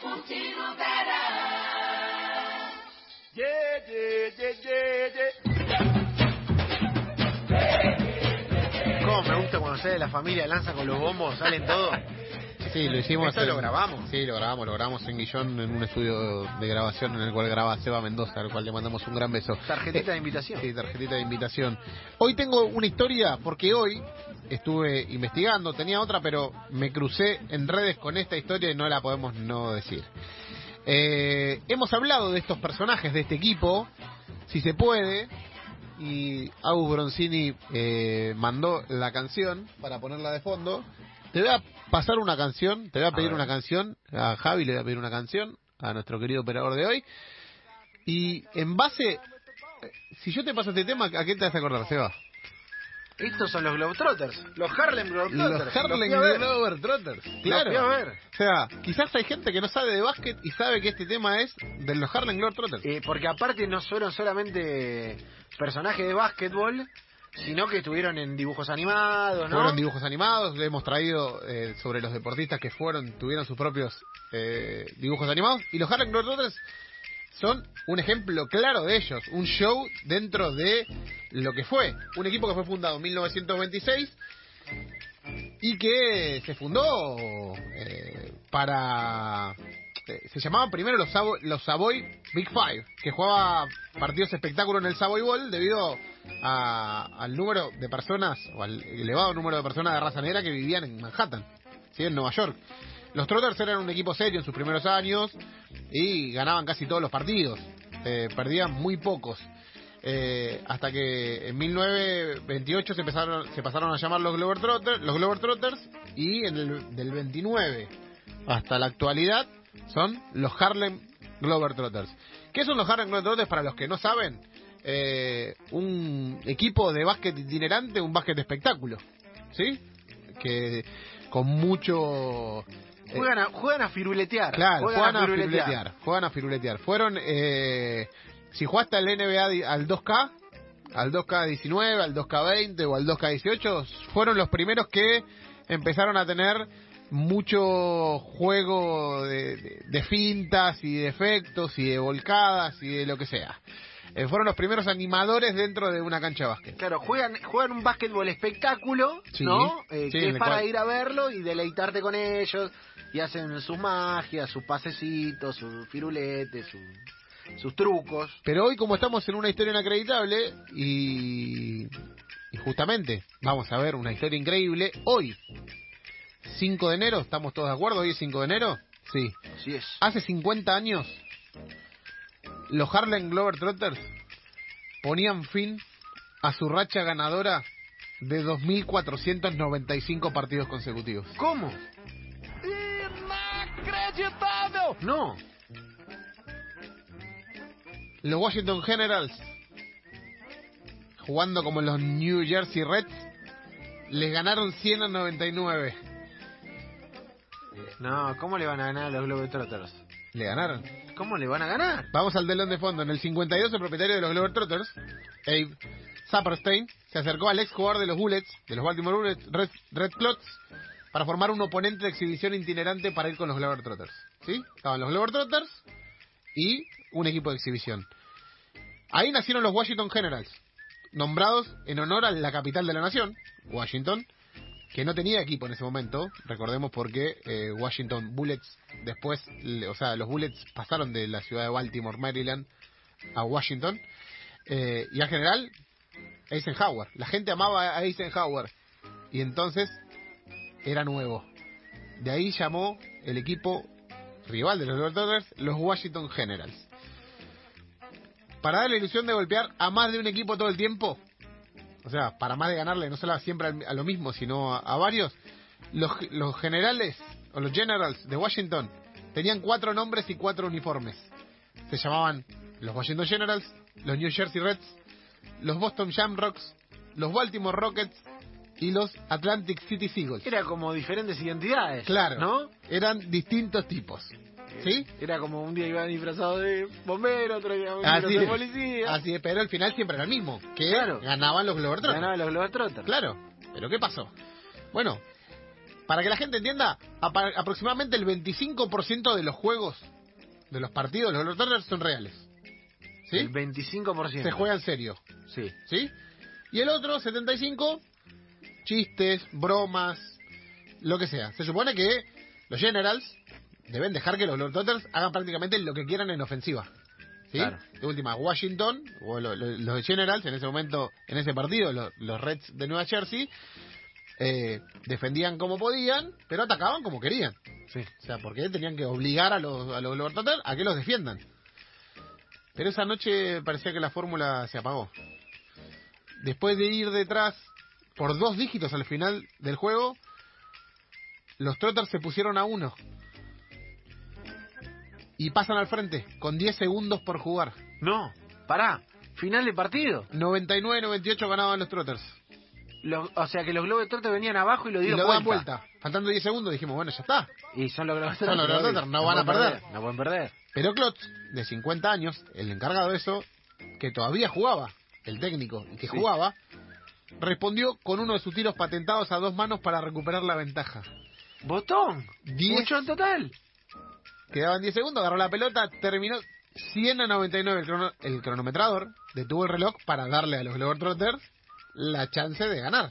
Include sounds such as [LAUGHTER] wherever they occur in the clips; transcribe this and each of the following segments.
curtir o verão. Ye, ye, ye, ye, ye. ¿Cómo me gusta cuando sale la familia lanza con los bombos, salen todos? Sí, lo hicimos. Esto en- lo grabamos. Sí, lo grabamos, lo grabamos en Guillón, en un estudio de grabación en el cual graba Seba Mendoza, al cual le mandamos un gran beso. Tarjetita Eh, de invitación. Sí, tarjetita de invitación. Hoy tengo una historia, porque hoy estuve investigando, tenía otra, pero me crucé en redes con esta historia y no la podemos no decir. Eh, hemos hablado de estos personajes de este equipo, si se puede, y Agus Bronzini eh, mandó la canción para ponerla de fondo. Te voy a pasar una canción, te voy a pedir una canción, a Javi le voy a pedir una canción, a nuestro querido operador de hoy. Y en base, eh, si yo te paso este tema, ¿a qué te vas a acordar, Seba? Estos son los Globetrotters, los Harlem Globetrotters. Los Harlem. Globetrotters. Claro. fui a ver. O sea, quizás hay gente que no sabe de básquet y sabe que este tema es de los Harlem Globetrotters. Eh, porque aparte no fueron solamente personajes de básquetbol, sino que estuvieron en dibujos animados, ¿no? Fueron dibujos animados, le hemos traído eh, sobre los deportistas que fueron, tuvieron sus propios eh, dibujos animados. Y los Harlem Globetrotters son un ejemplo claro de ellos, un show dentro de lo que fue. Un equipo que fue fundado en 1926 y que se fundó eh, para... eh, se llamaban primero los, Savo- los Savoy Big Five, que jugaba partidos espectáculos en el Savoy Bowl debido a- al número de personas, o al elevado número de personas de raza negra que vivían en Manhattan, ¿sí? en Nueva York. Los Trotters eran un equipo serio en sus primeros años y ganaban casi todos los partidos, eh, perdían muy pocos. Eh, hasta que en 1928 se empezaron se pasaron a llamar los Globetrotters, los Globetrotters y en el del 29 hasta la actualidad son los Harlem Globetrotters. ¿Qué son los Harlem Globetrotters para los que no saben? Eh, un equipo de básquet itinerante, un básquet de espectáculo, ¿sí? Que con mucho eh, Juegan a, juegan a firuletear. Claro, juegan, a firuletear. Juegan a firuletear. Fueron, eh, si jugaste al NBA al 2K, al 2K19, al 2K20 o al 2K18, fueron los primeros que empezaron a tener mucho juego de, de- de fintas y de efectos y de volcadas y de lo que sea. Eh, fueron los primeros animadores dentro de una cancha de básquet. Claro, juegan, juegan un básquetbol espectáculo, Sí, ¿no? Eh, sí, que es para cual- ir a verlo y deleitarte con ellos. Y hacen sus magias, sus pasecitos, sus firuletes, sus, sus trucos. Pero hoy como estamos en una historia inacreditable y, y justamente vamos a ver una historia increíble, hoy, 5 de enero, ¿estamos todos de acuerdo? ¿Hoy es 5 de enero? Sí. Así es. Hace 50 años, los Harlem Globetrotters ponían fin a su racha ganadora de 2.495 partidos consecutivos. ¿Cómo? Inacreditável! No. Los Washington Generals, jugando como los New Jersey Reds, les ganaron 100 a 99. No, ¿cómo le van a ganar a los Globetrotters? Le ganaron. ¿Cómo le van a ganar? Vamos al telón de fondo. En el 52, el propietario de los Globetrotters, Abe Saperstein, se acercó al ex jugador de los Bullets, de los Baltimore Bullets, Red, Red Clots, para formar un oponente de exhibición itinerante para ir con los Globetrotters. ¿Sí? Estaban los Globetrotters y un equipo de exhibición. Ahí nacieron los Washington Generals, nombrados en honor a la capital de la nación, Washington, que no tenía equipo en ese momento, recordemos porque eh, Washington Bullets después, o sea, los Bullets pasaron de la ciudad de Baltimore, Maryland, a Washington, eh, y al general Eisenhower, la gente amaba a Eisenhower, y entonces era nuevo. De ahí llamó el equipo rival de los Globetrotters los Washington Generals. Para dar la ilusión de golpear a más de un equipo todo el tiempo, o sea, para más de ganarle no solo siempre a lo mismo, sino a, a varios, los, los generales o los generals de Washington tenían cuatro nombres y cuatro uniformes. Se llamaban los Washington Generals, los New Jersey Reds, los Boston Shamrocks, los Baltimore Rockets y los Atlantic City Seagulls. Era como diferentes identidades. Claro, ¿No? eran distintos tipos. ¿Sí? Era como un día iban disfrazados de bombero, otro día iban de policía. así es, pero al final siempre era el mismo, que Claro. ganaban los Globetrotters. Ganaban los Globetrotters. Claro, pero ¿qué pasó? Bueno, para que la gente entienda, aproximadamente el 25% de los juegos, de los partidos de los Globetrotters son reales. ¿Sí? El 25%. Se juega en serio, Sí. ¿sí? Y el otro, 75, chistes, bromas, lo que sea. Se supone que los Generals deben dejar que los Globetrotters hagan prácticamente lo que quieran en ofensiva. ¿Sí? Claro. De última, Washington, o lo- lo- los Generals, en ese momento, en ese partido, lo- los Reds de Nueva Jersey, eh, defendían como podían, pero atacaban como querían. Sí. O sea, porque tenían que obligar a los, a los Globetrotters a que los defiendan. Pero esa noche parecía que la fórmula se apagó. Después de ir detrás por dos dígitos al final del juego, los Trotters se pusieron a uno. Y pasan al frente, con 10 segundos por jugar. No, pará. Final de partido. 99-98 ganaban los Trotters. Los- o sea que los Globetrotters venían abajo y lo Y dieron lo dan vuelta. vuelta. Faltando 10 segundos dijimos, bueno, ya está. Y son los Globetrotters. Son los no van a pueden perder. No pueden perder. Pero Klotz, de 50 años, el encargado de eso, que todavía jugaba, el técnico, y que Sí. jugaba, respondió con uno de sus tiros patentados a dos manos para recuperar la ventaja. Botón. Diez. Mucho en total. Quedaban 10 segundos, agarró la pelota, terminó 100 a 99 el, crono- el cronometrador, detuvo el reloj para darle a los Globetrotters la chance de ganar.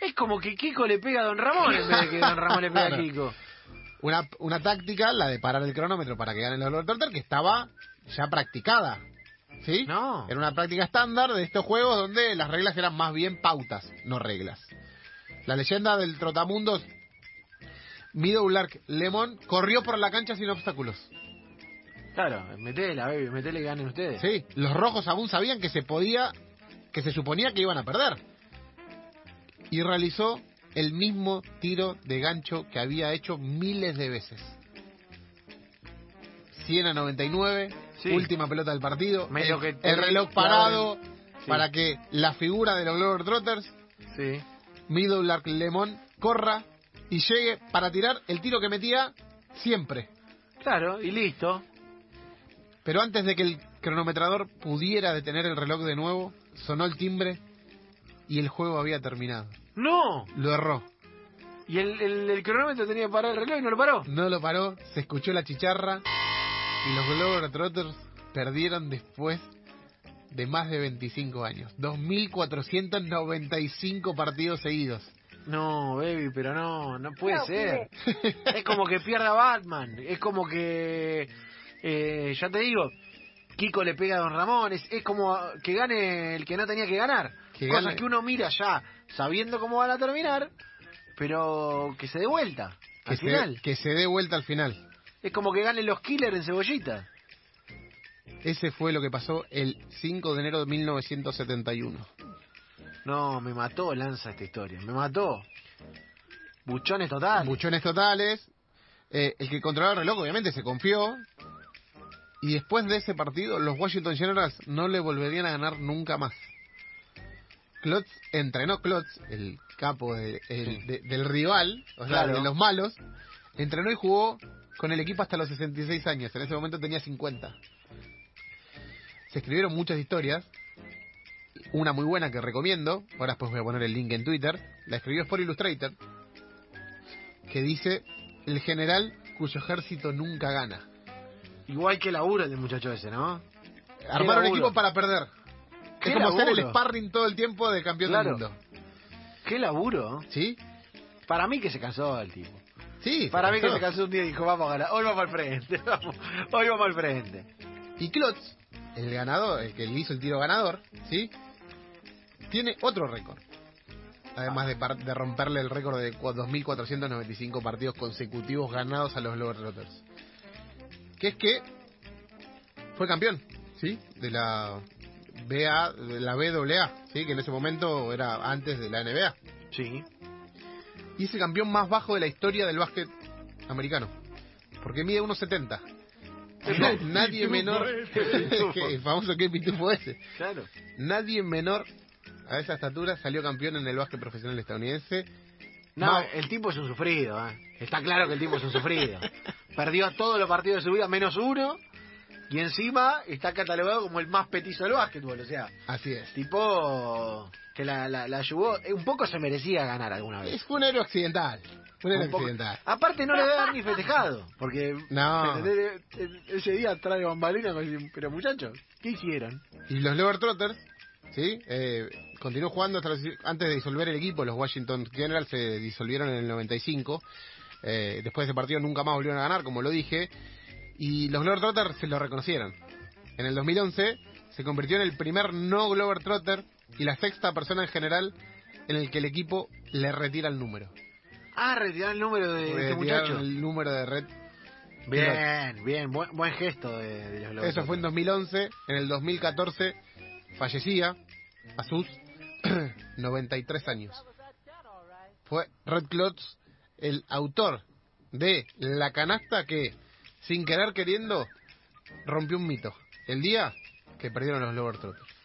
Es como que Kiko le pega a Don Ramón en vez de que Don Ramón le pega a [LAUGHS] Kiko. Una, una táctica, la de parar el cronómetro para que ganen los Globetrotters, que estaba ya practicada. ¿Sí? No. Era una práctica estándar de estos juegos donde las reglas eran más bien pautas, no reglas. La leyenda del trotamundos Lark Lemon corrió por la cancha sin obstáculos. Claro, metela, baby, metele y ganen ustedes. Sí, los rojos aún sabían que se podía, que se suponía que iban a perder. Y realizó el mismo tiro de gancho que había hecho miles de veces. 100 a 99, Sí. última pelota del partido, Medio el, que el reloj parado Sí. para que la figura de los Globetrotters, Sí. Middle Lark Lemon, corra y llegue para tirar el tiro que metía siempre. Claro, y listo. Pero antes de que el cronometrador pudiera detener el reloj de nuevo, sonó el timbre y el juego había terminado. ¡No! Lo erró. Y el, el, el cronómetro tenía que parar el reloj y no lo paró. No lo paró, se escuchó la chicharra y los Globetrotters perdieron después de más de 25 años. 2.495 partidos seguidos. No, baby, pero no, no puede No, ser. [LAUGHS] es como que pierda Batman. Es como que, eh, ya te digo, Kiko le pega a Don Ramón. Es, es como que gane el que no tenía que ganar. Que Cosas gane- que uno mira ya sabiendo cómo van a terminar, pero que se dé vuelta. Que Al se, final. que se dé vuelta al final. Es como que ganen los killers en cebollita. Ese fue lo que pasó el 5 de enero de 1971. No, me mató Lanza esta historia. Me mató. Buchones total. Buchones totales. Eh, el que controlaba el reloj obviamente se confió. Y después de ese partido, los Washington Generals no le volverían a ganar nunca más. Klotz entrenó Klotz, el capo de- el- de- del rival, o sea, Claro. de los malos, entrenó y jugó con el equipo hasta los 66 años. En ese momento tenía 50. Se escribieron muchas historias. Una muy buena que recomiendo. Ahora después voy a poner el link en Twitter. La escribió Sport Illustrated. Que dice: El general cuyo ejército nunca gana. Igual que laburo el muchacho ese, ¿no? Armar un equipo para perder. ¿Qué Es como ser el sparring todo el tiempo de campeón Claro. del mundo. Qué laburo. ¿Sí? Para mí que se cansó el tipo. Sí. Para mí que se cansó un día y dijo, vamos a ganar. Hoy vamos al frente. [LAUGHS] Vamos. Hoy vamos al frente. Y Klotz, el ganador, el que le hizo el tiro ganador, ¿sí? Tiene otro récord. Además de, par- de romperle el récord de cua- 2.495 partidos consecutivos ganados a los Globetrotters. Que es que fue campeón, ¿sí? De la BA, de la BAA, ¿sí? Que en ese momento era antes de la NBA. Sí. Y es el campeón más bajo de la historia del básquet americano. porque mide 1.70. Sí, Na- no. Nadie menor que el famoso que pitufo ese. Claro. Nadie menor a esa estatura salió campeón en el básquet profesional estadounidense. No, Mau- el tipo es un sufrido, ¿eh? Está claro que el tipo es un sufrido. [LAUGHS] Perdió todos los partidos de su vida menos uno y encima está catalogado como el más petizo del básquetbol. O sea, Así es. tipo que la, la, la ayudó. eh, Un poco se merecía ganar alguna vez. Es un héroe accidental. Un héroe Un poco-. Aparte no le deben ni festejado, porque No. ¿entendés? E- ese día trae bambalina, pero muchachos, ¿qué hicieron? Y los Lover Trotters, ¿sí? Eh, continuó jugando hasta los- antes de disolver el equipo. Los Washington Generals se disolvieron en el 95. Eh, después de ese partido nunca más volvieron a ganar, como lo dije. Y los Glover Trotters se lo reconocieron. En el 2011 se convirtió en el primer no Glover Trotter y la sexta persona en general en el que el equipo le retira el número. Ah, retirar el número de este muchacho. el número de red. Bien, bien, buen, buen gesto de, de los. Eso fue en 2011. En el 2014 fallecía a sus [CLEARS THROAT] 93 años. Fue Red Klotz el autor de la canasta que, sin querer queriendo, rompió un mito. El día que perdieron los Lower Trotters.